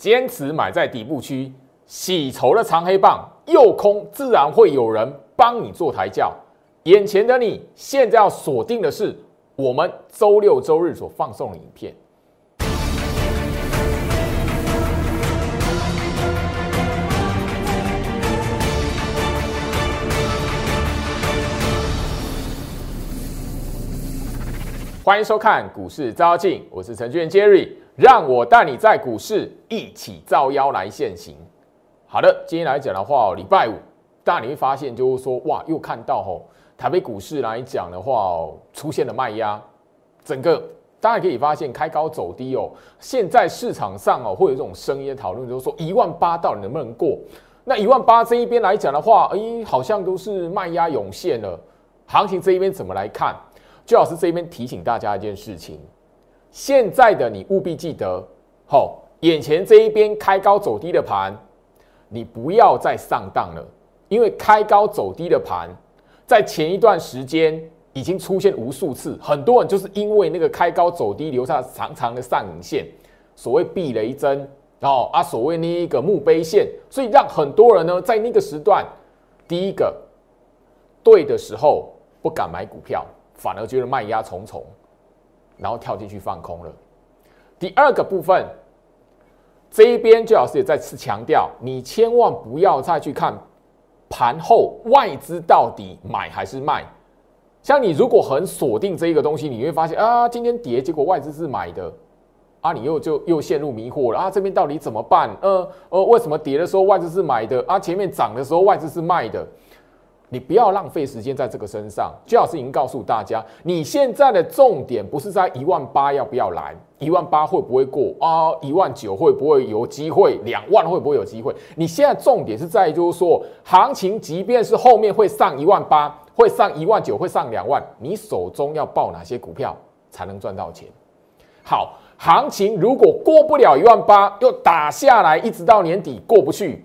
坚持买在底部区，洗筹的长黑棒右空，自然会有人帮你做抬轿。眼前的你现在要锁定的是我们周六周日所放送的影片。欢迎收看股市招妖，我是程序员 Jerry，让我带你在股市一起造妖来现行。好的，今天来讲的话，礼拜五，大家你会发现就是说，哇，又看到吼，台北股市来讲的话，出现了卖压，整个大家可以发现开高走低哦。现在市场上哦，会有这种声音讨论，就是说一万八到底能不能过？那一万八这一边来讲的话，哎，好像都是卖压涌现了，行情这一边怎么来看？最老师这边提醒大家一件事情：现在的你务必记得，好，眼前这一边开高走低的盘，你不要再上当了。因为开高走低的盘，在前一段时间已经出现无数次，很多人就是因为那个开高走低留下长长的上影线，所谓避雷针，哦啊，所谓那一个墓碑线，所以让很多人呢在那个时段，第一个对的时候不敢买股票。反而觉得卖压重重，然后跳进去放空了。第二个部分，这一边最好是也再次强调，你千万不要再去看盘后外资到底买还是卖。像你如果很锁定这一个东西，你会发现啊，今天跌，结果外资是买的，啊，你又就又陷入迷惑了啊，这边到底怎么办？呃呃，为什么跌的时候外资是买的啊？前面涨的时候外资是卖的？你不要浪费时间在这个身上。最老师已经告诉大家，你现在的重点不是在一万八要不要来，一万八会不会过啊？一万九会不会有机会？两万会不会有机会？你现在重点是在就是说，行情即便是后面会上一万八，会上一万九，会上两万，你手中要报哪些股票才能赚到钱？好，行情如果过不了一万八，又打下来，一直到年底过不去。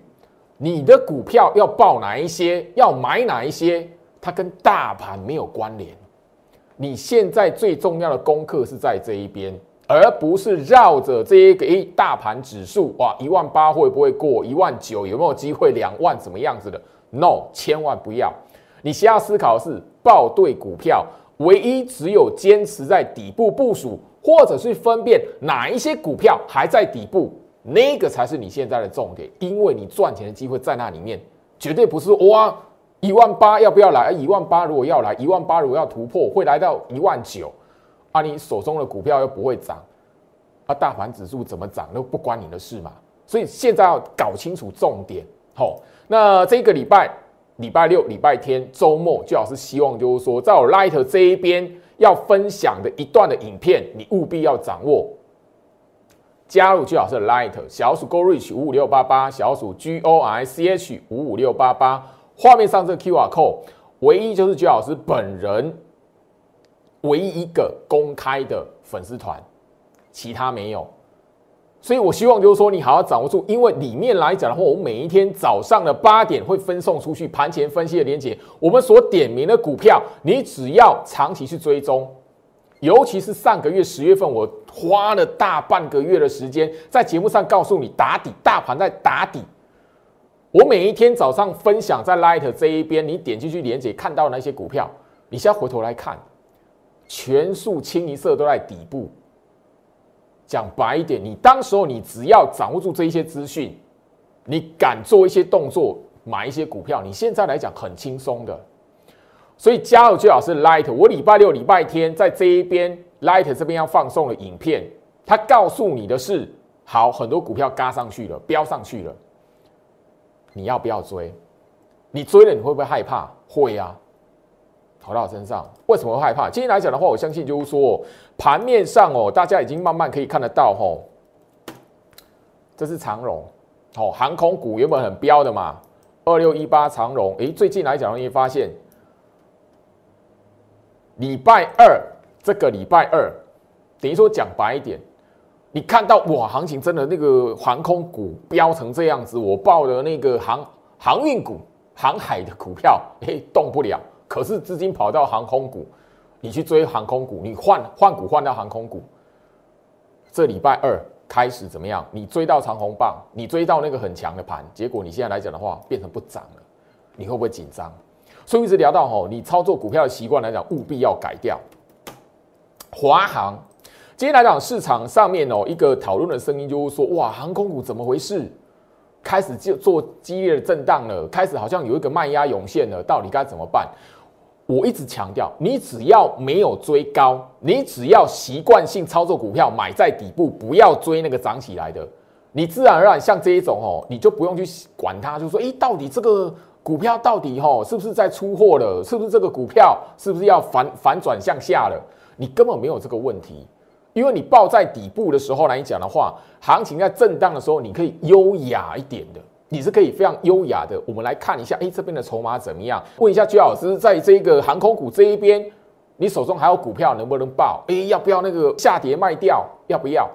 你的股票要报哪一些？要买哪一些？它跟大盘没有关联。你现在最重要的功课是在这一边，而不是绕着这一个诶大盘指数哇，一万八会不会过？一万九有没有机会？两万怎么样子的？No，千万不要。你需要思考的是报对股票，唯一只有坚持在底部部署，或者是分辨哪一些股票还在底部。那个才是你现在的重点，因为你赚钱的机会在那里面，绝对不是哇一万八要不要来？一万八如果要来，一万八如果要突破，会来到一万九，啊，你手中的股票又不会涨，啊，大盘指数怎么涨都不关你的事嘛。所以现在要搞清楚重点。好，那这个礼拜礼拜六、礼拜天、周末，最好是希望就是说，在我 Light 这一边要分享的一段的影片，你务必要掌握。加入最好是 Light 小鼠 Go Reach 五五六八八小鼠 G O R C H 五五六八八，画面上这个 Q R code，唯一就是最老师本人唯一一个公开的粉丝团，其他没有。所以我希望就是说你好好掌握住，因为里面来讲的话，我每一天早上的八点会分送出去盘前分析的连接，我们所点名的股票，你只要长期去追踪。尤其是上个月十月份，我花了大半个月的时间在节目上告诉你打底，大盘在打底。我每一天早上分享在 Light 这一边，你点进去连接看到那些股票，你现在回头来看，全数清一色都在底部。讲白一点，你当时候你只要掌握住这一些资讯，你敢做一些动作，买一些股票，你现在来讲很轻松的。所以加入最好是 Light，我礼拜六、礼拜天在这一边 Light 这边要放送的影片，它告诉你的是，好，很多股票嘎上去了，飙上去了，你要不要追？你追了你会不会害怕？会啊，投到我身上，为什么会害怕？今天来讲的话，我相信就是说，盘面上哦，大家已经慢慢可以看得到吼，这是长荣，哦，航空股原本很飙的嘛，二六一八长荣，诶，最近来讲你会发现。礼拜二，这个礼拜二，等于说讲白一点，你看到哇，行情真的那个航空股飙成这样子，我报的那个航航运股、航海的股票，哎，动不了。可是资金跑到航空股，你去追航空股，你换换股换到航空股，这礼拜二开始怎么样？你追到长虹棒，你追到那个很强的盘，结果你现在来讲的话变成不涨了，你会不会紧张？所以一直聊到吼，你操作股票的习惯来讲，务必要改掉。华航，今天来讲市场上面哦，一个讨论的声音就是说，哇，航空股怎么回事？开始就做激烈的震荡了，开始好像有一个卖压涌现了，到底该怎么办？我一直强调，你只要没有追高，你只要习惯性操作股票，买在底部，不要追那个涨起来的，你自然而然像这一种哦，你就不用去管它，就说，诶，到底这个股票到底吼是不是在出货了？是不是这个股票是不是要反反转向下了？你根本没有这个问题。因为你报在底部的时候来讲的话，行情在震荡的时候，你可以优雅一点的，你是可以非常优雅的。我们来看一下，哎，这边的筹码怎么样？问一下居老师，在这个航空股这一边，你手中还有股票能不能报？哎，要不要那个下跌卖掉？要不要？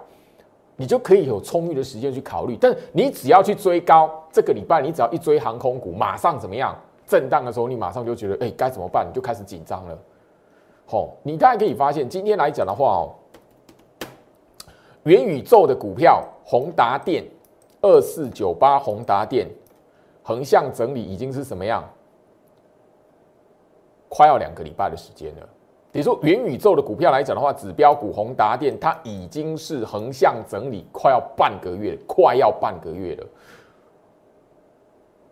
你就可以有充裕的时间去考虑。但你只要去追高，这个礼拜你只要一追航空股，马上怎么样？震荡的时候，你马上就觉得，哎，该怎么办？你就开始紧张了。好，你大家可以发现，今天来讲的话哦。元宇宙的股票，宏达电二四九八，宏达电横向整理已经是什么样？快要两个礼拜的时间了。比如说元宇宙的股票来讲的话，指标股宏达电它已经是横向整理快要半个月，快要半个月了。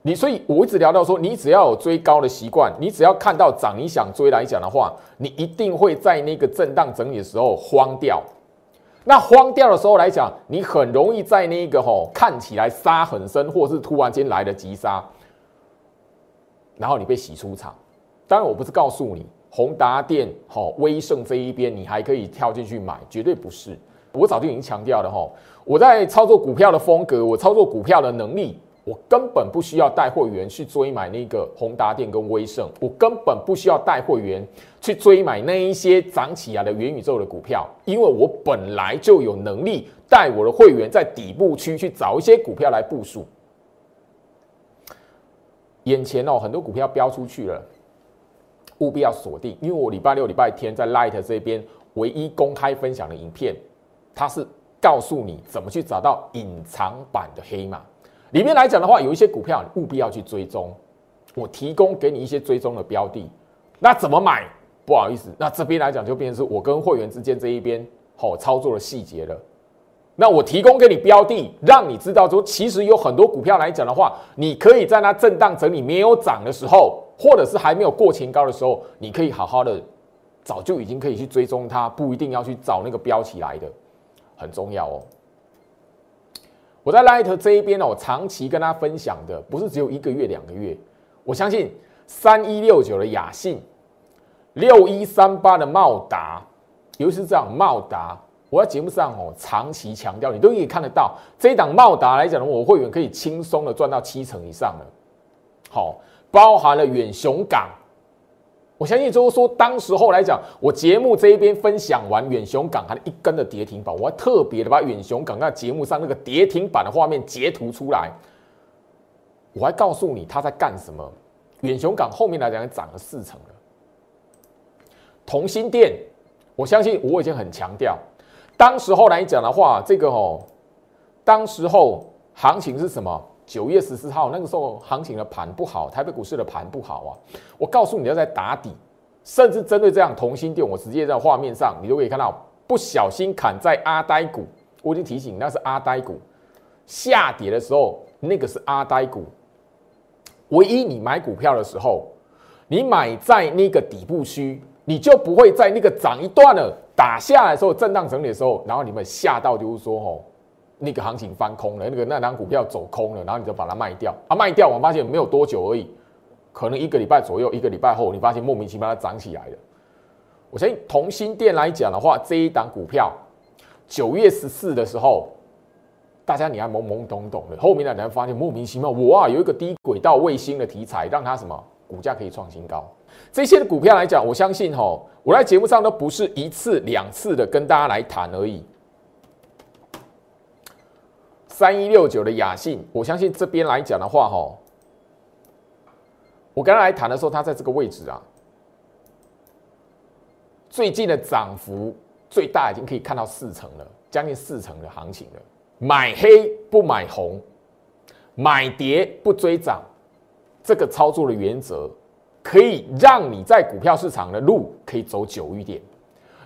你所以我一直聊到说，你只要有追高的习惯，你只要看到涨，你想追来讲的话，你一定会在那个震荡整理的时候慌掉。那慌掉的时候来讲，你很容易在那个吼看起来杀很深，或是突然间来的急杀，然后你被洗出场。当然，我不是告诉你宏达电、吼威盛这一边你还可以跳进去买，绝对不是。我早就已经强调了吼，我在操作股票的风格，我操作股票的能力。我根本不需要带会员去追买那个宏达电跟威盛，我根本不需要带会员去追买那一些涨起来的元宇宙的股票，因为我本来就有能力带我的会员在底部区去找一些股票来部署。眼前哦，很多股票飙出去了，务必要锁定，因为我礼拜六、礼拜天在 Light 这边唯一公开分享的影片，它是告诉你怎么去找到隐藏版的黑马。里面来讲的话，有一些股票务必要去追踪，我提供给你一些追踪的标的。那怎么买？不好意思，那这边来讲就变成是我跟会员之间这一边好操作的细节了。那我提供给你标的，让你知道说，其实有很多股票来讲的话，你可以在那震荡整理没有涨的时候，或者是还没有过前高的时候，你可以好好的，早就已经可以去追踪它，不一定要去找那个标起来的，很重要哦。我在 Light 这一边呢，我长期跟他分享的不是只有一个月、两个月。我相信三一六九的雅信，六一三八的茂达，尤其是这样茂达，我在节目上哦长期强调，你都可以看得到，这一档茂达来讲呢，我会员可以轻松的赚到七成以上了。好，包含了远雄港。我相信就是说，当时候来讲，我节目这一边分享完远雄港它一根的跌停板，我还特别的把远雄港在节目上那个跌停板的画面截图出来，我还告诉你他在干什么。远雄港后面来讲涨了四成了。同心店，我相信我已经很强调，当时候来讲的话，这个哦，当时候行情是什么？九月十四号那个时候，行情的盘不好，台北股市的盘不好啊。我告诉你要在打底，甚至针对这样同心店，我直接在画面上，你都可以看到，不小心砍在阿呆股。我已经提醒，那是阿呆股下跌的时候，那个是阿呆股。唯一你买股票的时候，你买在那个底部区，你就不会在那个涨一段了打下来的时候，震荡整理的时候，然后你们吓到就是说哦。那个行情翻空了，那个那张股票走空了，然后你就把它卖掉啊，卖掉，我发现没有多久而已，可能一个礼拜左右，一个礼拜后，你发现莫名其妙它涨起来了。我相信同心店来讲的话，这一档股票九月十四的时候，大家你还懵懵懂懂的，后面的人发现莫名其妙，哇，有一个低轨道卫星的题材，让它什么股价可以创新高。这些的股票来讲，我相信哈，我在节目上都不是一次两次的跟大家来谈而已。三一六九的雅信，我相信这边来讲的话，哈，我刚刚来谈的时候，它在这个位置啊，最近的涨幅最大已经可以看到四成了。将近四成的行情了。买黑不买红，买跌不追涨，这个操作的原则，可以让你在股票市场的路可以走久一点。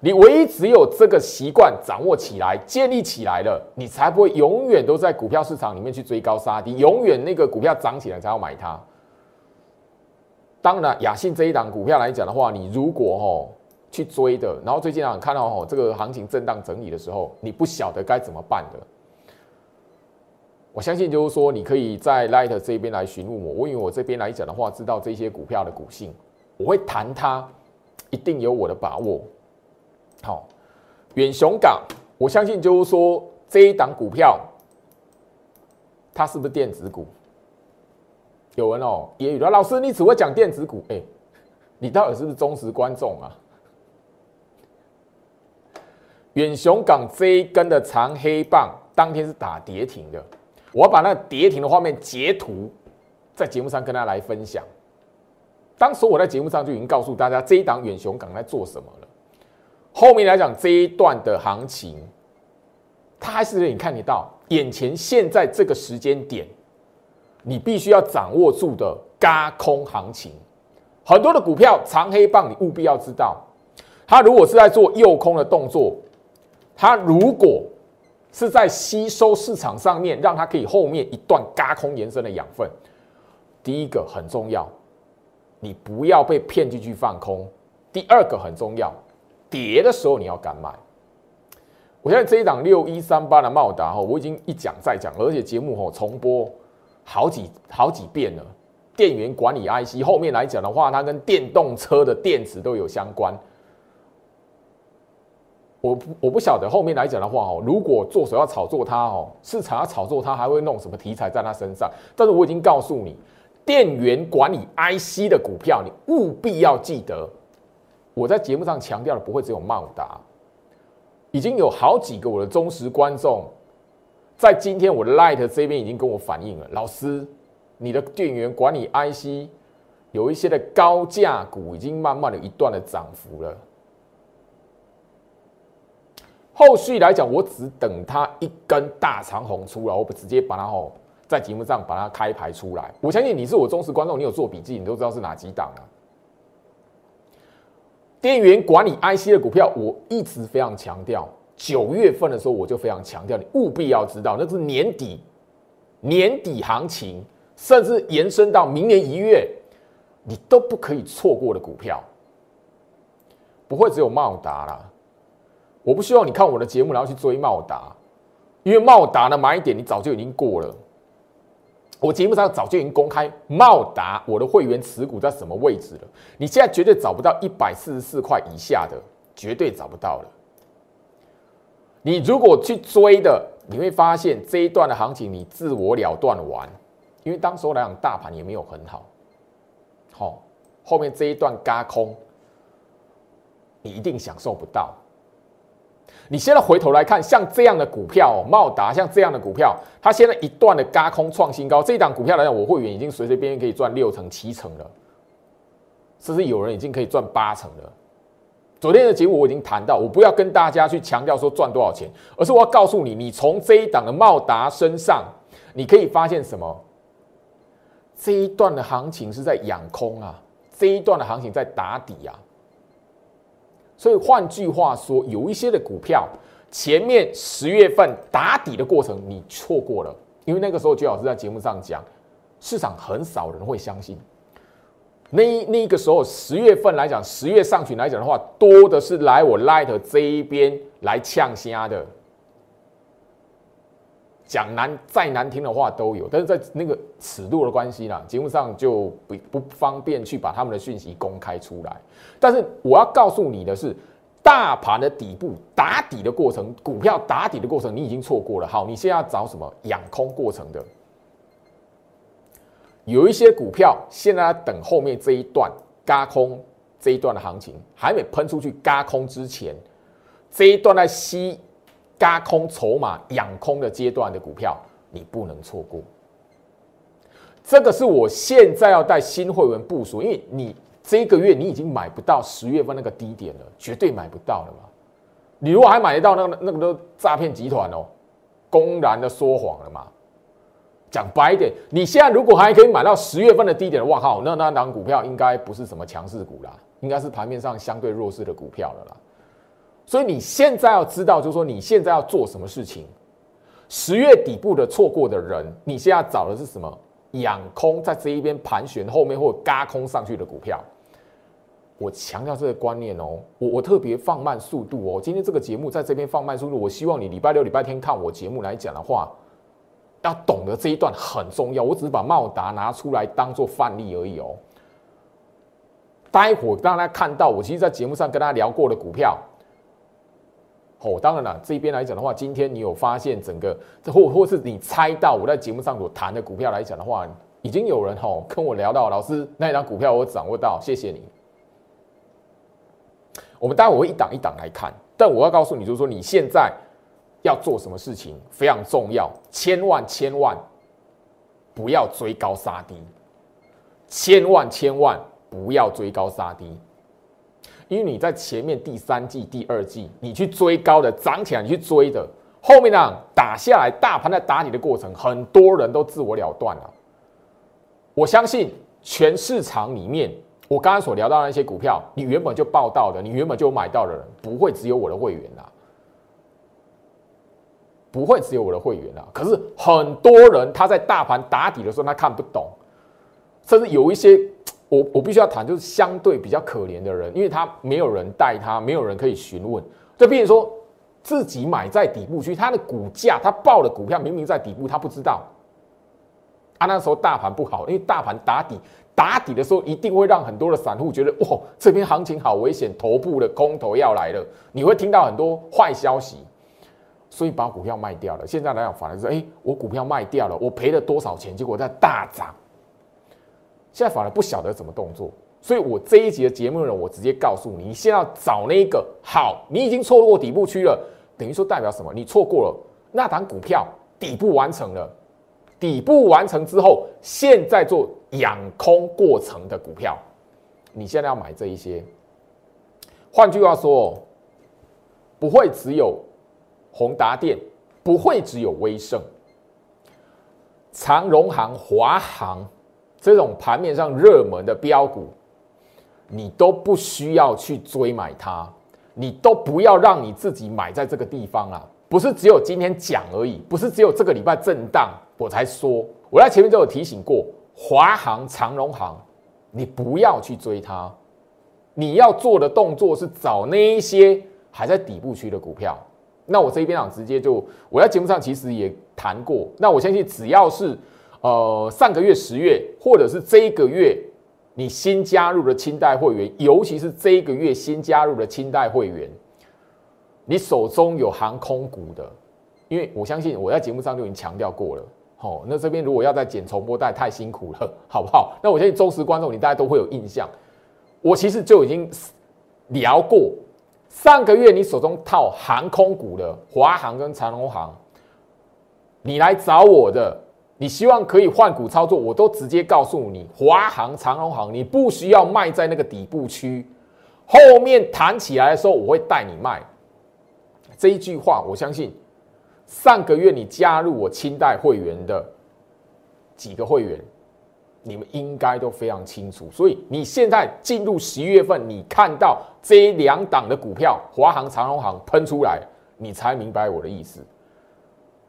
你唯一只有这个习惯掌握起来、建立起来了，你才不会永远都在股票市场里面去追高杀低，永远那个股票涨起来才要买它。当然，雅信这一档股票来讲的话，你如果吼去追的，然后最近啊看到吼这个行情震荡整理的时候，你不晓得该怎么办的。我相信就是说，你可以在 Light 这边来询问我，我因为我这边来讲的话，知道这些股票的股性，我会谈它，一定有我的把握。好，远雄港，我相信就是说这一档股票，它是不是电子股？有人哦，也有的老师，你只会讲电子股，哎，你到底是不是忠实观众啊？远雄港这一根的长黑棒，当天是打跌停的，我把那跌停的画面截图，在节目上跟大家来分享。当时我在节目上就已经告诉大家，这一档远雄港在做什么了。后面来讲这一段的行情，它还是你看得到眼前现在这个时间点，你必须要掌握住的嘎空行情。很多的股票长黑棒，你务必要知道，它如果是在做诱空的动作，它如果是在吸收市场上面，让它可以后面一段嘎空延伸的养分。第一个很重要，你不要被骗进去放空。第二个很重要。跌的时候你要敢买。我现在这一档六一三八的茂达哈，我已经一讲再讲，而且节目哈重播好几好几遍了。电源管理 IC 后面来讲的话，它跟电动车的电池都有相关。我我不晓得后面来讲的话哦，如果做手要炒作它哦，市场要炒作它，还会弄什么题材在它身上？但是我已经告诉你，电源管理 IC 的股票，你务必要记得。我在节目上强调的不会只有茂达，已经有好几个我的忠实观众，在今天我的 Light 这边已经跟我反映了，老师，你的电源管理 IC 有一些的高价股已经慢慢的一段的涨幅了，后续来讲，我只等它一根大长红出来，我不直接把它吼在节目上把它开牌出来。我相信你是我忠实观众，你有做笔记，你都知道是哪几档啊。电源管理 IC 的股票，我一直非常强调。九月份的时候，我就非常强调，你务必要知道，那是年底年底行情，甚至延伸到明年一月，你都不可以错过的股票。不会只有茂达啦，我不希望你看我的节目然后去追茂达，因为茂达的买点你早就已经过了。我节目上早就已经公开茂达我的会员持股在什么位置了，你现在绝对找不到一百四十四块以下的，绝对找不到了。你如果去追的，你会发现这一段的行情你自我了断完，因为当时来讲大盘也没有很好，好，后面这一段嘎空，你一定享受不到。你现在回头来看，像这样的股票，茂达像这样的股票，它现在一段的嘎空创新高，这档股票来讲，我会员已经随随便便可以赚六成、七成了，甚至有人已经可以赚八成了。昨天的节目我已经谈到，我不要跟大家去强调说赚多少钱，而是我要告诉你，你从这一档的茂达身上，你可以发现什么？这一段的行情是在养空啊，这一段的行情在打底啊。所以换句话说，有一些的股票前面十月份打底的过程你错过了，因为那个时候邱老师在节目上讲，市场很少人会相信。那那个时候十月份来讲，十月上旬来讲的话，多的是来我 Light 这一边来呛虾的。讲难再难听的话都有，但是在那个尺度的关系啦，节目上就不不方便去把他们的讯息公开出来。但是我要告诉你的是，大盘的底部打底的过程，股票打底的过程，你已经错过了。好，你现在要找什么养空过程的？有一些股票现在等后面这一段嘎空这一段的行情还没喷出去，嘎空之前这一段在吸。加空筹码养空的阶段的股票，你不能错过。这个是我现在要带新会员部署，因为你这个月你已经买不到十月份那个低点了，绝对买不到了嘛。你如果还买得到，那个那个都诈骗集团哦，公然的说谎了嘛。讲白一点，你现在如果还可以买到十月份的低点，哇靠，那那档股票应该不是什么强势股啦，应该是盘面上相对弱势的股票了啦。所以你现在要知道，就是说你现在要做什么事情。十月底部的错过的人，你现在找的是什么？养空在这一边盘旋后面或嘎空上去的股票。我强调这个观念哦，我我特别放慢速度哦。今天这个节目在这边放慢速度，我希望你礼拜六、礼拜天看我节目来讲的话。要懂得这一段很重要，我只是把茂达拿出来当做范例而已哦。待会让大家看到，我其实，在节目上跟大家聊过的股票。哦，当然了，这边来讲的话，今天你有发现整个，或或是你猜到我在节目上所谈的股票来讲的话，已经有人哦跟我聊到，老师那一张股票我掌握到，谢谢你。我们待会会一档一档来看，但我要告诉你，就是说你现在。要做什么事情非常重要，千万千万不要追高杀低，千万千万不要追高杀低，因为你在前面第三季、第二季，你去追高的涨起来，你去追的，后面呢打下来，大盘在打你的过程，很多人都自我了断了。我相信全市场里面，我刚刚所聊到的那些股票，你原本就报道的，你原本就买到的人，不会只有我的会员啦。不会只有我的会员啦，可是很多人他在大盘打底的时候他看不懂，甚至有一些我我必须要谈，就是相对比较可怜的人，因为他没有人带他，没有人可以询问，就比如说自己买在底部区，他的股价他报的股票明明在底部，他不知道，啊那时候大盘不好，因为大盘打底打底的时候一定会让很多的散户觉得哇这边行情好危险，头部的空头要来了，你会听到很多坏消息。所以把股票卖掉了。现在来讲，反而是哎，我股票卖掉了，我赔了多少钱？结果在大涨。现在反而不晓得怎么动作。所以我这一集的节目呢，我直接告诉你，你现在要找那个好，你已经错过底部区了，等于说代表什么？你错过了那档股票底部完成了，底部完成之后，现在做养空过程的股票，你现在要买这一些。换句话说，不会只有。宏达电不会只有威盛、长荣行、华航这种盘面上热门的标股，你都不需要去追买它，你都不要让你自己买在这个地方啊！不是只有今天讲而已，不是只有这个礼拜震荡我才说，我在前面都有提醒过，华航、长荣行，你不要去追它，你要做的动作是找那一些还在底部区的股票。那我这一边啊，直接就我在节目上其实也谈过。那我相信只要是呃上个月十月，或者是这一个月你新加入的清代会员，尤其是这一个月新加入的清代会员，你手中有航空股的，因为我相信我在节目上就已经强调过了。哦，那这边如果要再剪重播带，太辛苦了，好不好？那我相信忠实观众你大家都会有印象，我其实就已经聊过。上个月你手中套航空股的华航跟长荣航，你来找我的，你希望可以换股操作，我都直接告诉你，华航、长荣航你不需要卖在那个底部区，后面弹起来的时候我会带你卖。这一句话我相信，上个月你加入我清代会员的几个会员。你们应该都非常清楚，所以你现在进入十一月份，你看到这两档的股票，华航、长荣航喷出来，你才明白我的意思。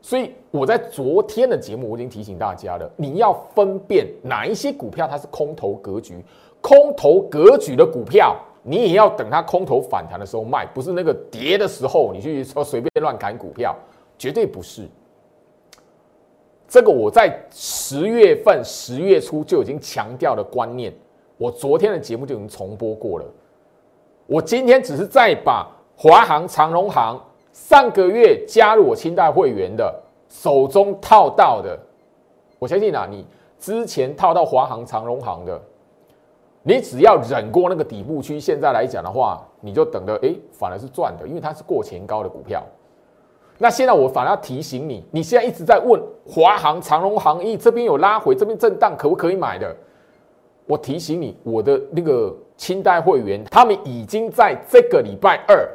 所以我在昨天的节目我已经提醒大家了，你要分辨哪一些股票它是空头格局，空头格局的股票，你也要等它空头反弹的时候卖，不是那个跌的时候你去说随便乱砍股票，绝对不是。这个我在十月份、十月初就已经强调的观念，我昨天的节目就已经重播过了。我今天只是再把华航、长荣航上个月加入我清代会员的手中套到的，我相信啊，你之前套到华航、长荣航的，你只要忍过那个底部区，现在来讲的话，你就等着，哎，反而是赚的，因为它是过前高的股票。那现在我反而要提醒你，你现在一直在问华航、长荣航，咦，这边有拉回，这边震荡，可不可以买的？我提醒你，我的那个清代会员，他们已经在这个礼拜二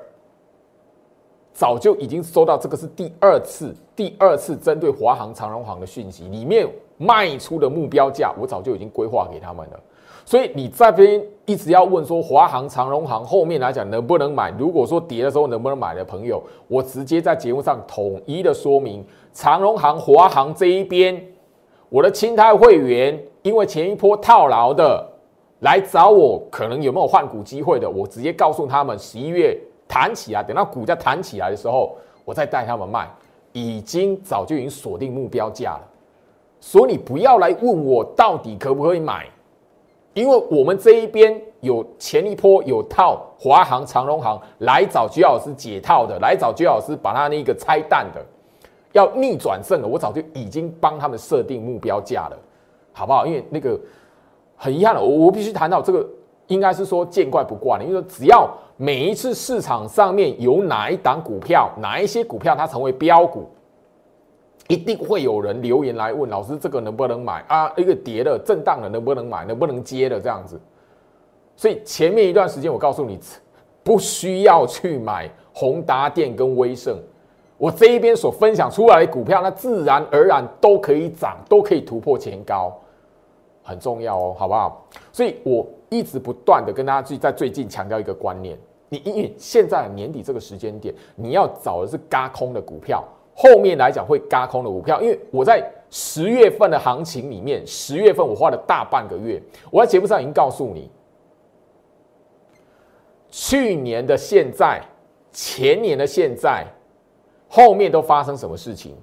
早就已经收到这个是第二次，第二次针对华航、长荣航的讯息，里面卖出的目标价，我早就已经规划给他们了。所以你这边一直要问说华航、长荣航后面来讲能不能买？如果说跌的时候能不能买的朋友，我直接在节目上统一的说明，长荣航、华航这一边，我的清泰会员因为前一波套牢的来找我，可能有没有换股机会的，我直接告诉他们，十一月弹起来，等到股价弹起来的时候，我再带他们卖，已经早就已经锁定目标价了。所以你不要来问我到底可不可以买。因为我们这一边有前一波有套华航、长荣航来找居老师解套的，来找居老师把他那个拆弹的，要逆转胜的，我早就已经帮他们设定目标价了，好不好？因为那个很遗憾了，我我必须谈到这个，应该是说见怪不怪了。因为只要每一次市场上面有哪一档股票，哪一些股票它成为标股。一定会有人留言来问老师，这个能不能买啊？一个跌的震荡的能不能买？能不能接的这样子？所以前面一段时间我告诉你，不需要去买宏达电跟威盛，我这一边所分享出来的股票，那自然而然都可以涨，都可以突破前高，很重要哦，好不好？所以我一直不断的跟大家去在最近强调一个观念，你因为现在年底这个时间点，你要找的是嘎空的股票。后面来讲会嘎空的股票，因为我在十月份的行情里面，十月份我花了大半个月，我在节目上已经告诉你，去年的现在、前年的现在，后面都发生什么事情？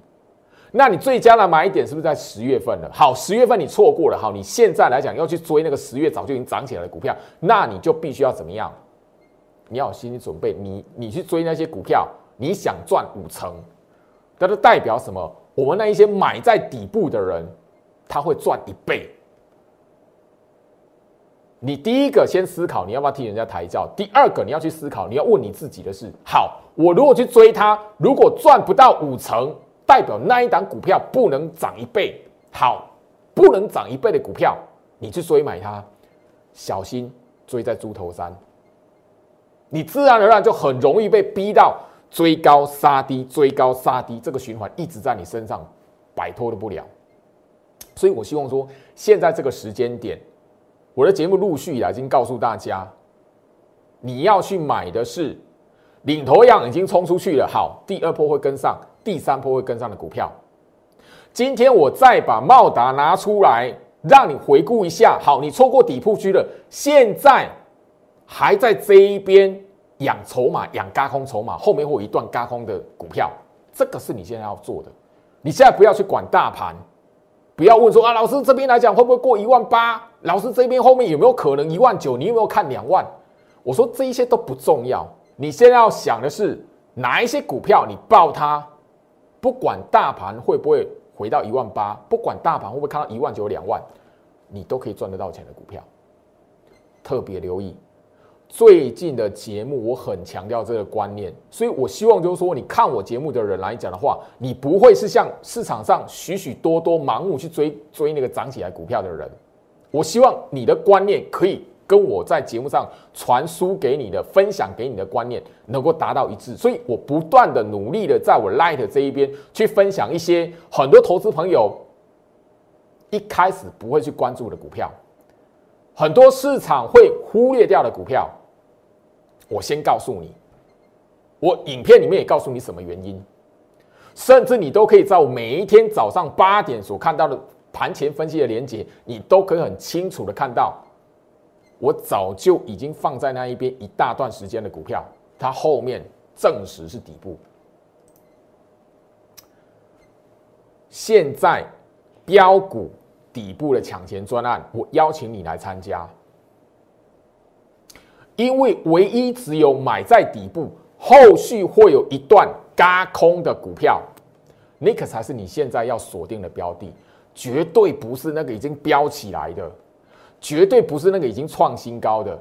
那你最佳的买点是不是在十月份了？好，十月份你错过了，好，你现在来讲要去追那个十月早就已经涨起来的股票，那你就必须要怎么样？你要有心理准备，你你去追那些股票，你想赚五成。它就代表什么？我们那一些买在底部的人，他会赚一倍。你第一个先思考，你要不要替人家抬轿？第二个，你要去思考，你要问你自己的是：好，我如果去追它，如果赚不到五成，代表那一档股票不能涨一倍。好，不能涨一倍的股票，你去追买它，小心追在猪头山，你自然而然就很容易被逼到。追高杀低，追高杀低，这个循环一直在你身上摆脱的不了。所以我希望说，现在这个时间点，我的节目陆续已经告诉大家，你要去买的是领头羊已经冲出去了，好，第二波会跟上，第三波会跟上的股票。今天我再把茂达拿出来，让你回顾一下。好，你错过底部区了，现在还在这一边。养筹码，养加空筹码，后面会有一段加空的股票，这个是你现在要做的。你现在不要去管大盘，不要问说啊，老师这边来讲会不会过一万八？老师这边后面有没有可能一万九？你有没有看两万？我说这一些都不重要，你现在要想的是哪一些股票你报它，不管大盘会不会回到一万八，不管大盘会不会看到一万九、两万，你都可以赚得到钱的股票，特别留意。最近的节目，我很强调这个观念，所以我希望就是说，你看我节目的人来讲的话，你不会是像市场上许许多多盲目去追追那个涨起来股票的人。我希望你的观念可以跟我在节目上传输给你的、分享给你的观念能够达到一致。所以我不断的努力的在我 Light 这一边去分享一些很多投资朋友一开始不会去关注的股票。很多市场会忽略掉的股票，我先告诉你，我影片里面也告诉你什么原因，甚至你都可以在我每一天早上八点所看到的盘前分析的连接，你都可以很清楚的看到，我早就已经放在那一边一大段时间的股票，它后面证实是底部，现在标股。底部的抢钱专案，我邀请你来参加，因为唯一只有买在底部，后续会有一段嘎空的股票，那个才是你现在要锁定的标的，绝对不是那个已经飙起来的，绝对不是那个已经创新高的。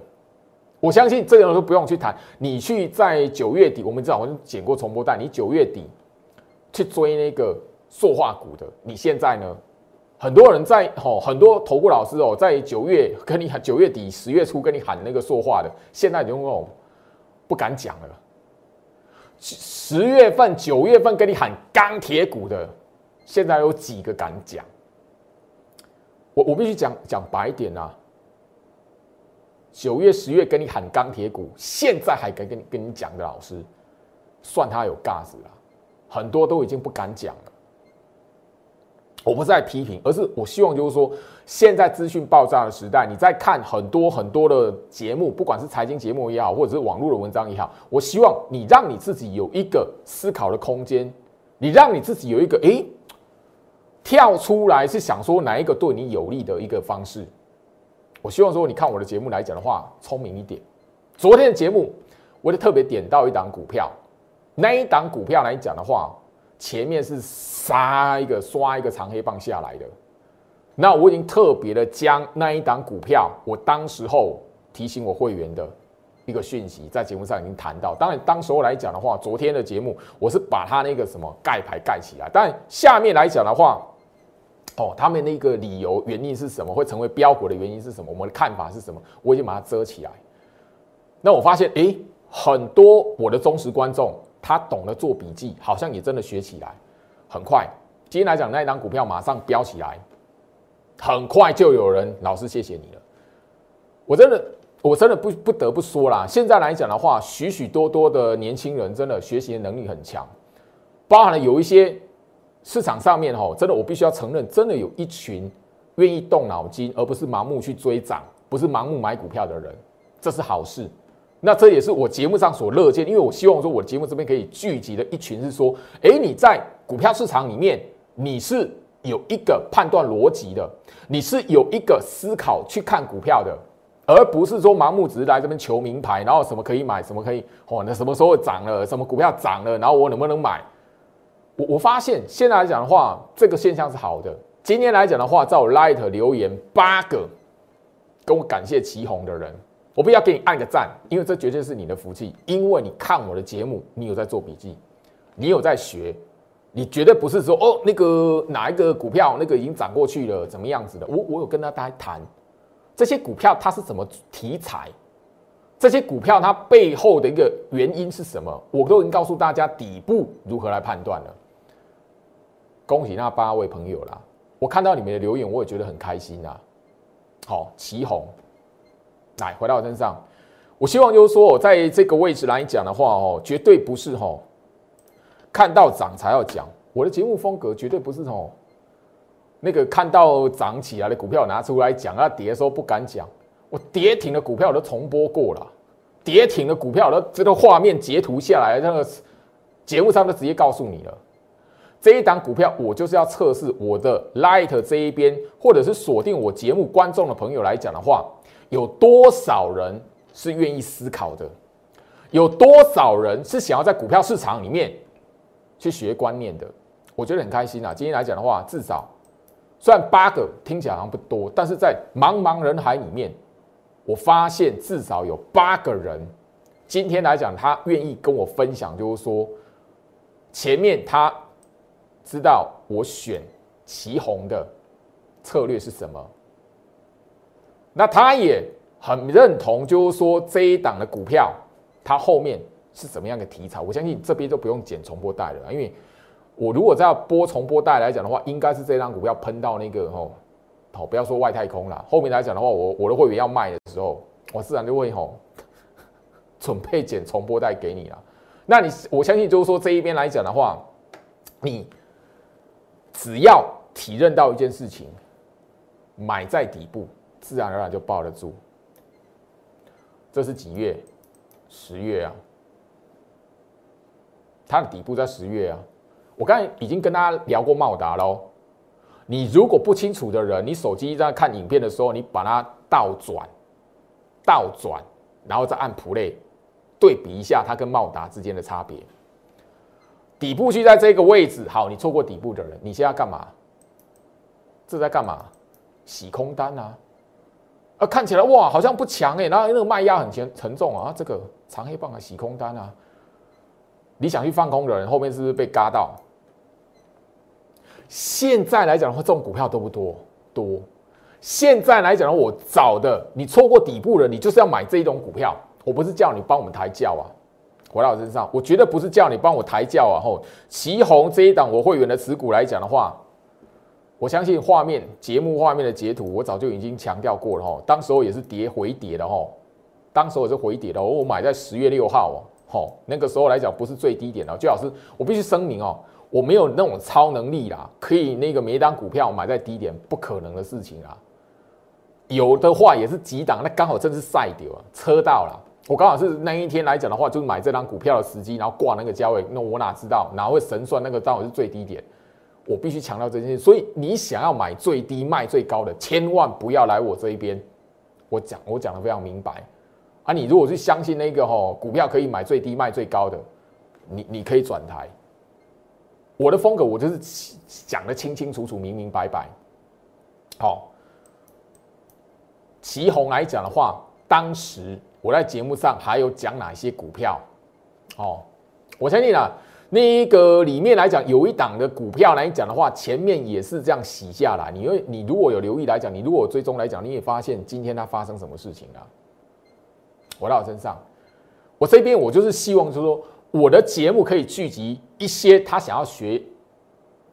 我相信这个都不用去谈，你去在九月底，我们知道我们剪过重播带，你九月底去追那个塑化股的，你现在呢？很多人在吼，很多投顾老师哦，在九月跟你喊，九月底、十月初跟你喊那个说话的，现在已经哦不敢讲了。十月份、九月份跟你喊钢铁股的，现在有几个敢讲？我我必须讲讲白一点啊！九月、十月跟你喊钢铁股，现在还敢跟你跟你讲的老师，算他有架子了，很多都已经不敢讲了。我不是在批评，而是我希望就是说，现在资讯爆炸的时代，你在看很多很多的节目，不管是财经节目也好，或者是网络的文章也好，我希望你让你自己有一个思考的空间，你让你自己有一个诶跳出来，是想说哪一个对你有利的一个方式。我希望说，你看我的节目来讲的话，聪明一点。昨天的节目，我就特别点到一档股票，那一档股票来讲的话。前面是杀一个刷一个长黑棒下来的，那我已经特别的将那一档股票，我当时候提醒我会员的一个讯息，在节目上已经谈到。当然，当时候来讲的话，昨天的节目我是把它那个什么盖牌盖起来，但下面来讲的话，哦，他们那个理由原因是什么？会成为标股的原因是什么？我们的看法是什么？我已经把它遮起来。那我发现，诶，很多我的忠实观众。他懂得做笔记，好像也真的学起来很快。今天来讲，那一张股票马上飙起来，很快就有人老师谢谢你了。我真的，我真的不不得不说啦。现在来讲的话，许许多多的年轻人真的学习的能力很强，包含了有一些市场上面哈，真的我必须要承认，真的有一群愿意动脑筋，而不是盲目去追涨，不是盲目买股票的人，这是好事。那这也是我节目上所乐见，因为我希望说，我的节目这边可以聚集的一群是说，哎，你在股票市场里面，你是有一个判断逻辑的，你是有一个思考去看股票的，而不是说盲目只是来这边求名牌，然后什么可以买，什么可以哦，那什么时候涨了，什么股票涨了，然后我能不能买？我我发现现在来讲的话，这个现象是好的。今天来讲的话，在我 Light 留言八个跟我感谢祁红的人。我不要给你按个赞，因为这绝对是你的福气。因为你看我的节目，你有在做笔记，你有在学，你绝对不是说哦，那个哪一个股票那个已经涨过去了，怎么样子的？我我有跟大家谈这些股票它是什么题材，这些股票它背后的一个原因是什么，我都已经告诉大家底部如何来判断了。恭喜那八位朋友啦！我看到你们的留言，我也觉得很开心啊。好，旗红。来，回到我身上，我希望就是说，我在这个位置来讲的话，哦，绝对不是哦，看到涨才要讲。我的节目风格绝对不是哦，那个看到涨起来的股票拿出来讲，啊，跌的时候不敢讲。我跌停的股票我都重播过了，跌停的股票我都这个画面截图下来，那个节目上都直接告诉你了。这一档股票，我就是要测试我的 Light 这一边，或者是锁定我节目观众的朋友来讲的话。有多少人是愿意思考的？有多少人是想要在股票市场里面去学观念的？我觉得很开心啊！今天来讲的话，至少虽然八个听起来好像不多，但是在茫茫人海里面，我发现至少有八个人今天来讲，他愿意跟我分享，就是说前面他知道我选旗红的策略是什么。那他也很认同，就是说这一档的股票，它后面是怎么样的题材？我相信这边就不用剪重播带了，因为我如果再要播重播带来讲的话，应该是这张股票喷到那个吼，好不要说外太空了。后面来讲的话，我我的会员要卖的时候，我自然就会吼准备剪重播带给你了。那你我相信就是说这一边来讲的话，你只要体认到一件事情，买在底部。自然而然就抱得住。这是几月？十月啊，它的底部在十月啊。我刚才已经跟大家聊过茂达喽。你如果不清楚的人，你手机在看影片的时候，你把它倒转，倒转，然后再按 play，对比一下它跟茂达之间的差别。底部区在这个位置，好，你错过底部的人，你现在干嘛？这在干嘛？洗空单啊！看起来哇，好像不强哎，然后那个卖压很沉沉重啊，这个长黑棒啊，洗空单啊，你想去放空的人，后面是不是被嘎到？现在来讲的话，这种股票多不多？多。现在来讲的话，我找的，你错过底部了，你就是要买这一种股票。我不是叫你帮我们抬轿啊，回到我身上，我绝对不是叫你帮我抬轿啊！吼，旗红这一档我会员的持股来讲的话，我相信画面节目画面的截图，我早就已经强调过了吼。当时候也是跌回跌的吼，当时候也是回跌的，我买在十月六号哦，吼，那个时候来讲不是最低点的。最好是我必须声明哦，我没有那种超能力啦，可以那个每单股票买在低点，不可能的事情啊。有的话也是几档，那刚好真是赛掉啊，车到了。我刚好是那一天来讲的话，就是买这张股票的时机，然后挂那个价位，那我哪知道哪会神算那个刚好是最低点？我必须强调这件事。所以你想要买最低卖最高的，千万不要来我这一边。我讲我讲的非常明白啊！你如果是相信那个吼股票可以买最低卖最高的，你你可以转台。我的风格我就是讲的清清楚楚、明明白白。好，旗红来讲的话，当时。我在节目上还有讲哪些股票？哦，我相信啊，那一个里面来讲，有一档的股票来讲的话，前面也是这样洗下来。你会，你如果有留意来讲，你如果追踪来讲，你也发现今天它发生什么事情了？回到我身上，我这边我就是希望，就是说我的节目可以聚集一些他想要学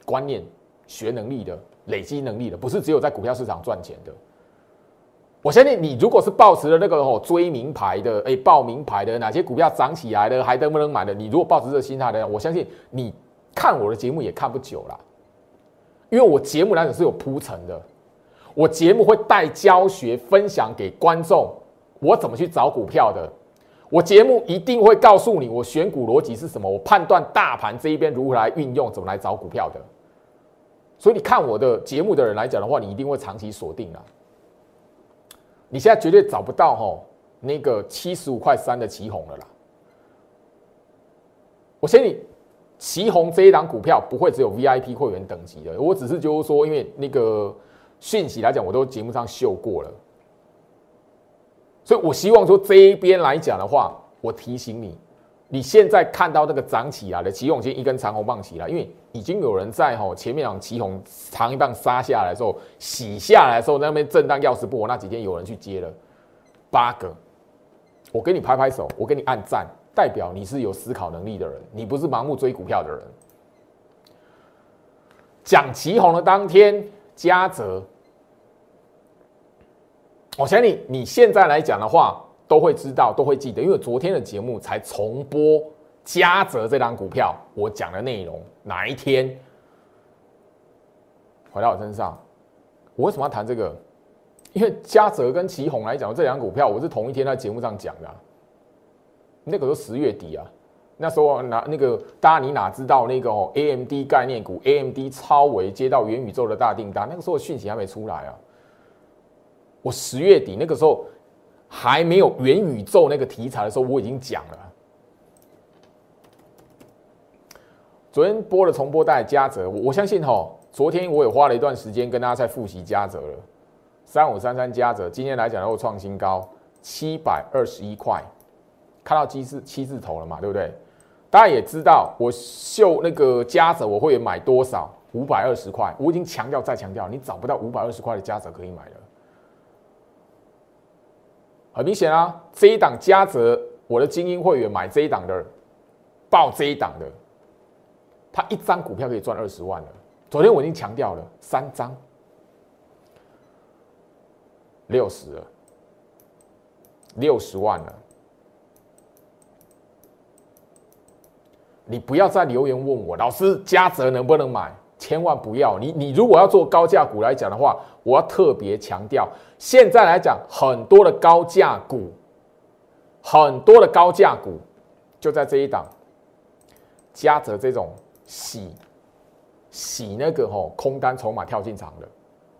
观念、学能力的、累积能力的，不是只有在股票市场赚钱的。我相信你，如果是抱持了那个哦追名牌的，哎报名牌的，哪些股票涨起来了还能不能买的？你如果抱持这个心态的，我相信你看我的节目也看不久了，因为我节目来讲是有铺陈的，我节目会带教学分享给观众，我怎么去找股票的，我节目一定会告诉你我选股逻辑是什么，我判断大盘这一边如何来运用，怎么来找股票的。所以你看我的节目的人来讲的话，你一定会长期锁定了。你现在绝对找不到哈那个七十五块三的旗红了啦。我相信旗红这一档股票不会只有 VIP 会员等级的，我只是就是说，因为那个讯息来讲，我都节目上秀过了，所以我希望说这一边来讲的话，我提醒你。你现在看到那个涨起来的起红线一根长红棒起来，因为已经有人在吼前面两起红长一棒杀下来之后洗下来的时候，那边震荡钥匙布，那几天有人去接了八个，我给你拍拍手，我给你按赞，代表你是有思考能力的人，你不是盲目追股票的人。讲起红的当天，嘉泽，我想你你现在来讲的话。都会知道，都会记得，因为昨天的节目才重播嘉泽这张股票，我讲的内容哪一天回到我身上，我为什么要谈这个？因为嘉泽跟旗宏来讲这两股票，我是同一天在节目上讲的，那个时候十月底啊，那时候哪那个大家你哪知道那个哦，AMD 概念股，AMD 超维接到元宇宙的大订单，那个时候讯息还没出来啊，我十月底那个时候。还没有元宇宙那个题材的时候，我已经讲了。昨天播了重播带嘉泽，我我相信哈，昨天我也花了一段时间跟大家在复习嘉泽了。三五三三嘉泽，今天来讲又创新高，七百二十一块，看到七字七字头了嘛，对不对？大家也知道，我秀那个嘉泽，我会买多少？五百二十块，我已经强调再强调，你找不到五百二十块的嘉泽可以买了。很明显啊，这一档嘉泽，我的精英会员买这一档的，报这一档的，他一张股票可以赚二十万了。昨天我已经强调了，三张六十了，六十万了。你不要再留言问我，老师嘉泽能不能买？千万不要！你你如果要做高价股来讲的话，我要特别强调，现在来讲很多的高价股，很多的高价股就在这一档，嘉泽这种洗洗那个吼空单筹码跳进场的，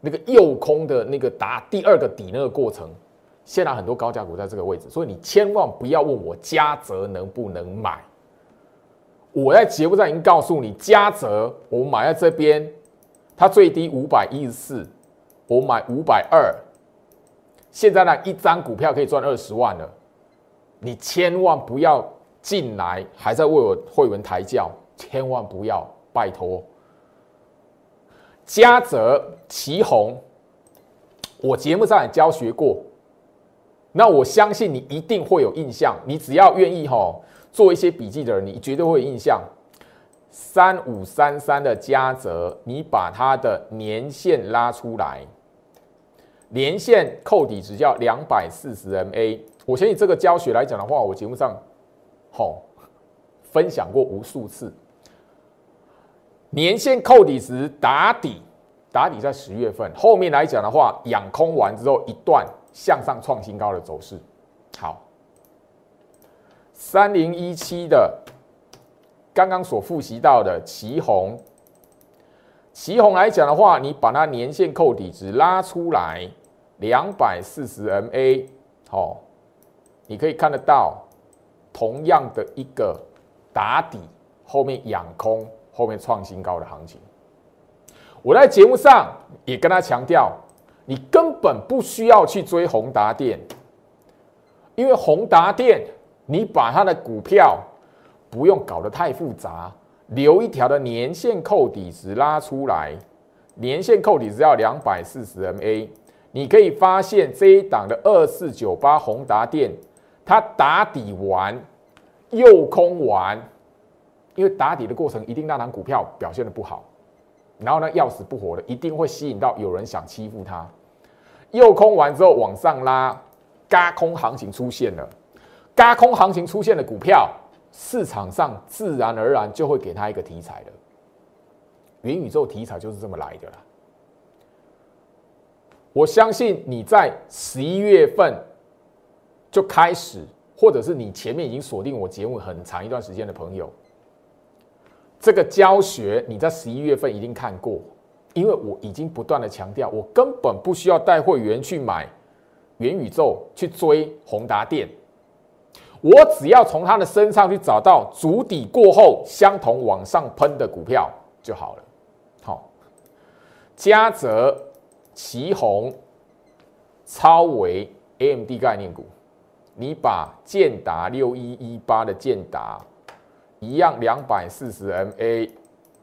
那个诱空的那个打第二个底那个过程，现在很多高价股在这个位置，所以你千万不要问我嘉泽能不能买。我在节目上已经告诉你，嘉泽我买在这边，它最低五百一十四，我买五百二，现在呢一张股票可以赚二十万了，你千万不要进来还在为我会员抬轿，千万不要，拜托。嘉泽、旗红，我节目上也教学过，那我相信你一定会有印象，你只要愿意吼。做一些笔记的人，你绝对会有印象。三五三三的嘉泽，你把它的年限拉出来，年线扣底值叫两百四十 MA。我相信这个教学来讲的话，我节目上好分享过无数次。年线扣底值打底，打底在十月份，后面来讲的话，养空完之后一段向上创新高的走势。好，三零一七的。刚刚所复习到的旗红，旗红来讲的话，你把它年线扣底值拉出来，两百四十 MA，好，你可以看得到，同样的一个打底，后面养空，后面创新高的行情。我在节目上也跟他强调，你根本不需要去追宏达电，因为宏达电，你把它的股票。不用搞得太复杂，留一条的年线扣底值拉出来，年线扣底值要两百四十 MA。你可以发现这一档的二四九八宏达电，它打底完又空完，因为打底的过程一定那档股票表现的不好，然后呢要死不活的，一定会吸引到有人想欺负它。又空完之后往上拉，嘎空行情出现了，嘎空行情出现的股票。市场上自然而然就会给他一个题材了，元宇宙题材就是这么来的啦。我相信你在十一月份就开始，或者是你前面已经锁定我节目很长一段时间的朋友，这个教学你在十一月份一定看过，因为我已经不断的强调，我根本不需要带会员去买元宇宙去追宏达电。我只要从他的身上去找到足底过后相同往上喷的股票就好了。好，嘉泽、旗宏、超维、AMD 概念股，你把建达六一一八的建达一样两百四十 MA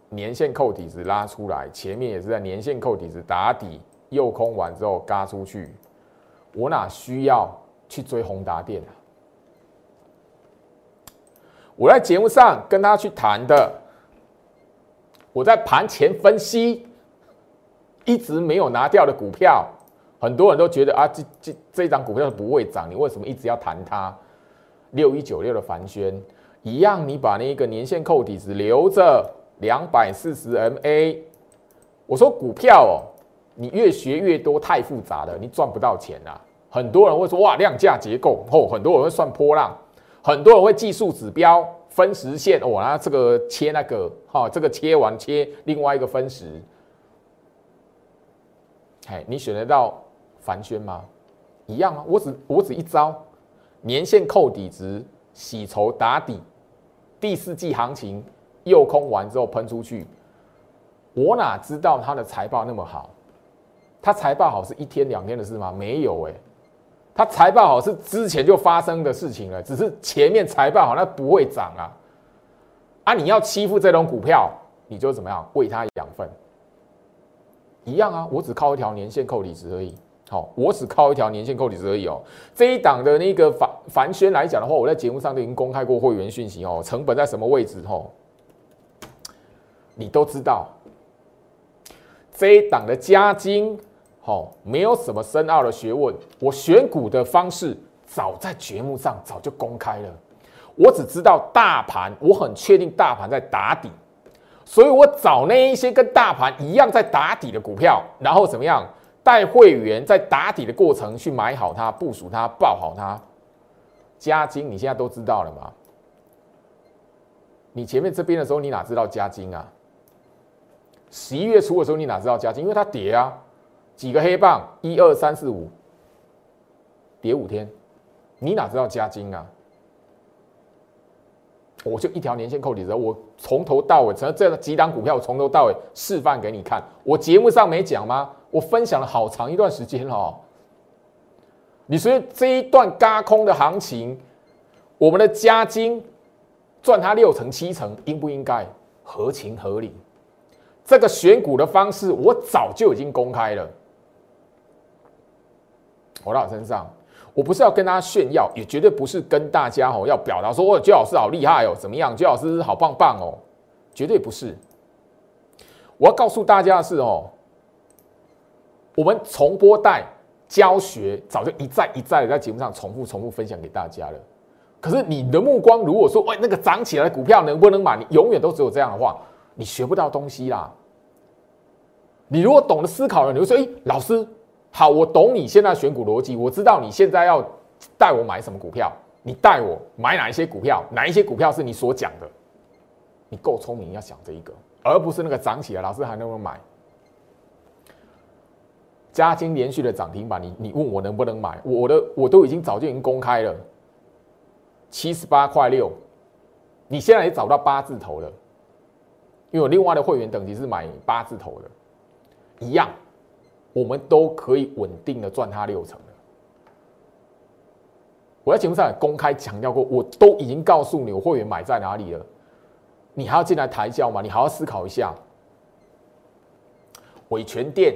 年线扣底值拉出来，前面也是在年线扣底值打底右空完之后嘎出去，我哪需要去追宏达电啊？我在节目上跟他去谈的，我在盘前分析，一直没有拿掉的股票，很多人都觉得啊，这这这一张股票不会涨，你为什么一直要谈它？六一九六的凡轩一样，你把那个年线扣底值留着两百四十 MA。我说股票哦，你越学越多，太复杂了，你赚不到钱啊。很多人会说哇，量价结构哦，很多人会算波浪。很多人会技术指标分时线，哦，然后这个切那个，哈，这个切完切另外一个分时，哎，你选得到凡轩吗？一样吗？我只我只一招，年限扣底值，洗筹打底，第四季行情又空完之后喷出去，我哪知道他的财报那么好？他财报好是一天两天的事吗？没有哎。它财报好是之前就发生的事情了，只是前面财报好那不会涨啊。啊，你要欺负这种股票，你就怎么样喂它养分？一样啊，我只靠一条年限扣底值而已。好，我只靠一条年限扣底值而已哦。这一档的那个凡凡轩来讲的话，我在节目上都已经公开过会员讯息哦，成本在什么位置哦，你都知道。这一档的加金。哦，没有什么深奥的学问，我选股的方式早在节目上早就公开了。我只知道大盘，我很确定大盘在打底，所以我找那一些跟大盘一样在打底的股票，然后怎么样带会员在打底的过程去买好它、部署它、报好它。加金，你现在都知道了吗？你前面这边的时候，你哪知道加金啊？十一月初的时候，你哪知道加金？因为它跌啊。几个黑棒，一二三四五，跌五天，你哪知道加金啊？我就一条年线扣底子，我从头到尾，这这几档股票，从头到尾示范给你看。我节目上没讲吗？我分享了好长一段时间哦。你说这一段嘎空的行情，我们的加金赚它六成七成，应不应该？合情合理。这个选股的方式，我早就已经公开了。我到身上，我不是要跟大家炫耀，也绝对不是跟大家哦要表达说，哦，周老师好厉害哦，怎么样？周老师好棒棒哦，绝对不是。我要告诉大家的是哦，我们重播带教学早就一再一再的在节目上重复重复分享给大家了。可是你的目光如果说，喂，那个涨起来的股票能不能买？你永远都只有这样的话，你学不到东西啦。你如果懂得思考了，你会说，哎，老师。好，我懂你现在选股逻辑，我知道你现在要带我买什么股票，你带我买哪一些股票，哪一些股票是你所讲的，你够聪明要想这一个，而不是那个涨起来，老师还能不能买？嘉金连续的涨停板，你你问我能不能买？我的我都已经早就已经公开了，七十八块六，你现在也找到八字头了，因为我另外的会员等级是买八字头的，一样。我们都可以稳定的赚它六成的。我在节目上也公开强调过，我都已经告诉你我会员买在哪里了，你还要进来抬轿吗？你好好思考一下。伟权店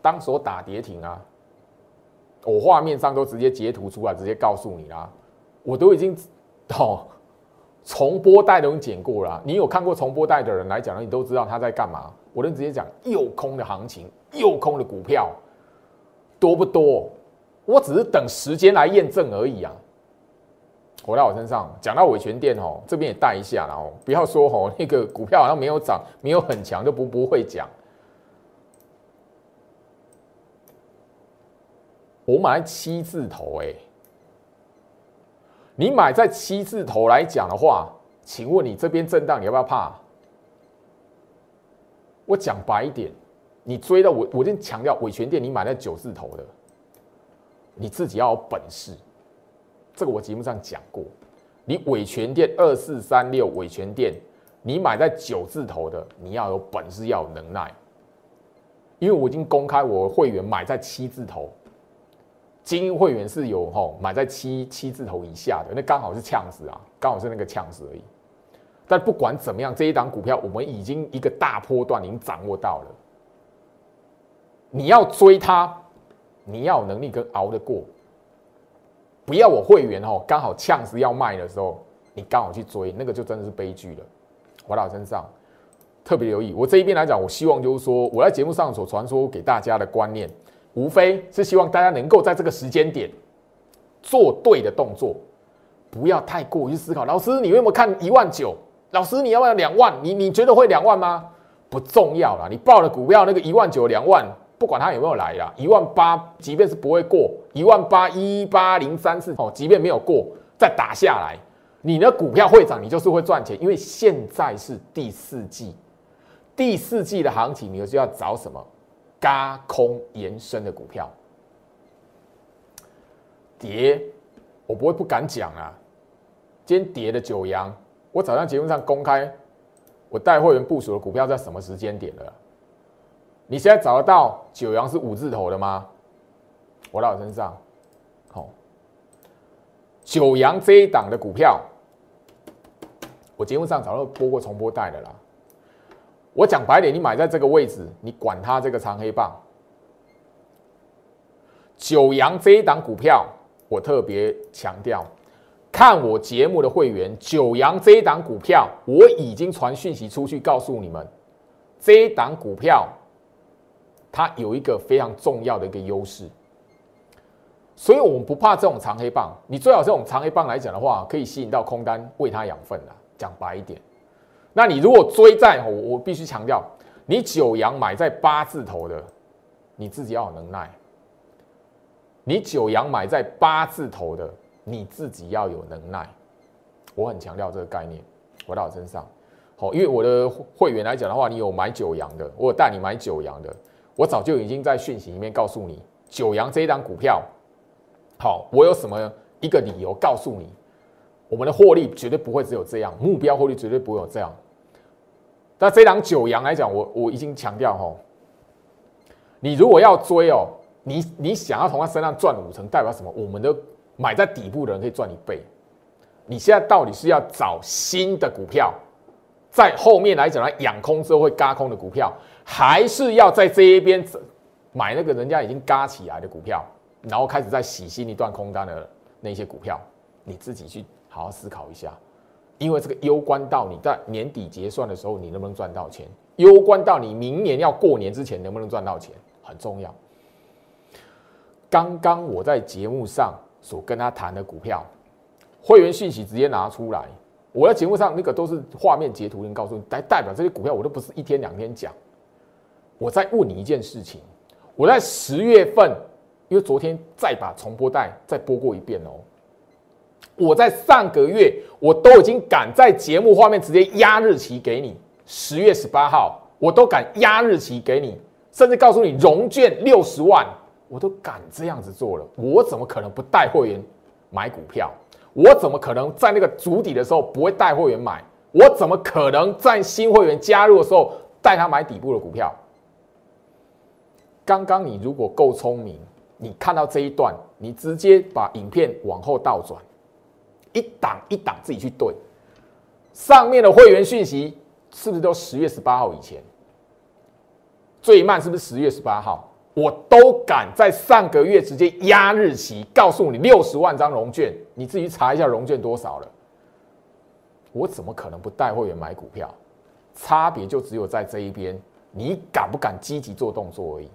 当时打跌停啊，我画面上都直接截图出来，直接告诉你啦，我都已经哦重播带都剪过了，你有看过重播带的人来讲，你都知道他在干嘛。我能直接讲，诱空的行情，诱空的股票多不多？我只是等时间来验证而已啊。回到我身上，讲到伟权店哦，这边也带一下然后不要说哦，那个股票好像没有涨，没有很强，就不不会讲。我买七字头，哎，你买在七字头来讲的话，请问你这边震荡，你要不要怕？我讲白一点，你追到我，我先强调，伟权店你买在九字头的，你自己要有本事。这个我节目上讲过，你伟权店二四三六伟权店，你买在九字头的，你要有本事，要有能耐。因为我已经公开，我会员买在七字头，精英会员是有吼买在七七字头以下的，那刚好是呛死啊，刚好是那个呛死而已。但不管怎么样，这一档股票我们已经一个大波段已经掌握到了。你要追它，你要有能力跟熬得过。不要我会员哦，刚好呛死要卖的时候，你刚好去追，那个就真的是悲剧了。回到身上，特别留意。我这一边来讲，我希望就是说，我在节目上所传说给大家的观念，无非是希望大家能够在这个时间点做对的动作，不要太过于思考。老师，你有没有看一万九？老师，你要不要两万？你你觉得会两万吗？不重要啦，你报的股票那个一万九、两万，不管它有没有来啦，一万八，即便是不会过一万八一八零三四哦，即便没有过，再打下来，你的股票会涨，你就是会赚钱。因为现在是第四季，第四季的行情，你就是要找什么？嘎空延伸的股票，跌，我不会不敢讲啊。今天跌的九阳。我早上节目上公开，我带会员部署的股票在什么时间点了？你现在找得到九阳是五字头的吗？我在我身上，好，九阳这一档的股票，我节目上早就播过重播带的啦。我讲白点，你买在这个位置，你管它这个长黑棒。九阳这一档股票，我特别强调。看我节目的会员，九阳这一档股票，我已经传讯息出去告诉你们，这一档股票它有一个非常重要的一个优势，所以我们不怕这种长黑棒。你最好这种长黑棒来讲的话，可以吸引到空单喂它养分的。讲白一点，那你如果追在，我我必须强调，你九阳买在八字头的，你自己要有能耐。你九阳买在八字头的。你自己要有能耐，我很强调这个概念，回到我身上。好，因为我的会员来讲的话，你有买九阳的，我有带你买九阳的，我早就已经在讯息里面告诉你，九阳这一档股票，好，我有什么一个理由告诉你，我们的获利绝对不会只有这样，目标获利绝对不会有这样。但这档九阳来讲，我我已经强调哈，你如果要追哦，你你想要从他身上赚五成，代表什么？我们的买在底部的人可以赚一倍，你现在到底是要找新的股票，在后面来讲来养空之后会嘎空的股票，还是要在这一边买那个人家已经嘎起来的股票？然后开始在洗新一段空单的那些股票，你自己去好好思考一下，因为这个攸关到你在年底结算的时候你能不能赚到钱，攸关到你明年要过年之前能不能赚到钱，很重要。刚刚我在节目上所跟他谈的股票，会员信息直接拿出来，我在节目上那个都是画面截图，能告诉你，代代表这些股票我都不是一天两天讲。我在问你一件事情，我在十月份，因为昨天再把重播带再播过一遍哦。我在上个月我都已经敢在节目画面直接压日期给你，十月十八号我都敢压日期给你，甚至告诉你融券六十万，我都敢这样子做了。我怎么可能不带会员买股票？我怎么可能在那个主底的时候不会带会员买？我怎么可能在新会员加入的时候带他买底部的股票？刚刚你如果够聪明，你看到这一段，你直接把影片往后倒转，一档一档自己去对，上面的会员讯息是不是都十月十八号以前？最慢是不是十月十八号？我都敢在上个月直接压日期，告诉你六十万张融券，你自己查一下融券多少了。我怎么可能不带会员买股票？差别就只有在这一边，你敢不敢积极做动作而已。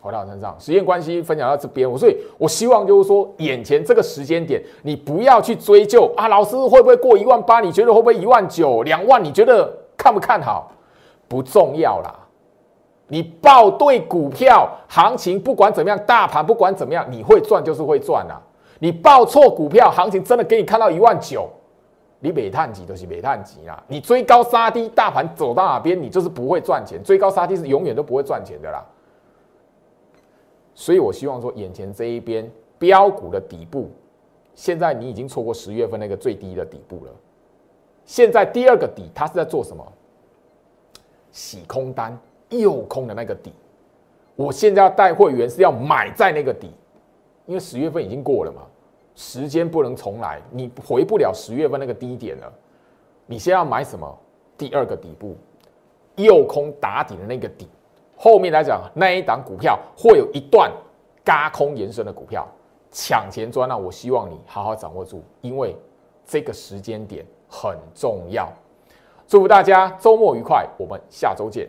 回到身上，时间关系分享到这边，我所以我希望就是说，眼前这个时间点，你不要去追究啊，老师会不会过一万八？你觉得会不会一万九、两万？你觉得看不看好？不重要啦，你报对股票行情，不管怎么样，大盘不管怎么样，你会赚就是会赚啊。你报错股票，行情真的给你看到一万九，你煤炭级都是煤炭级啦。你追高杀低，大盘走到哪边，你就是不会赚钱。追高杀低是永远都不会赚钱的啦。所以，我希望说，眼前这一边标股的底部，现在你已经错过十月份那个最低的底部了。现在第二个底，它是在做什么？洗空单，右空的那个底。我现在要带会员是要买在那个底，因为十月份已经过了嘛，时间不能重来，你回不了十月份那个低点了。你先要买什么？第二个底部，右空打底的那个底。后面来讲，那一档股票会有一段嘎空延伸的股票抢钱赚，那我希望你好好掌握住，因为这个时间点很重要。祝福大家周末愉快，我们下周见。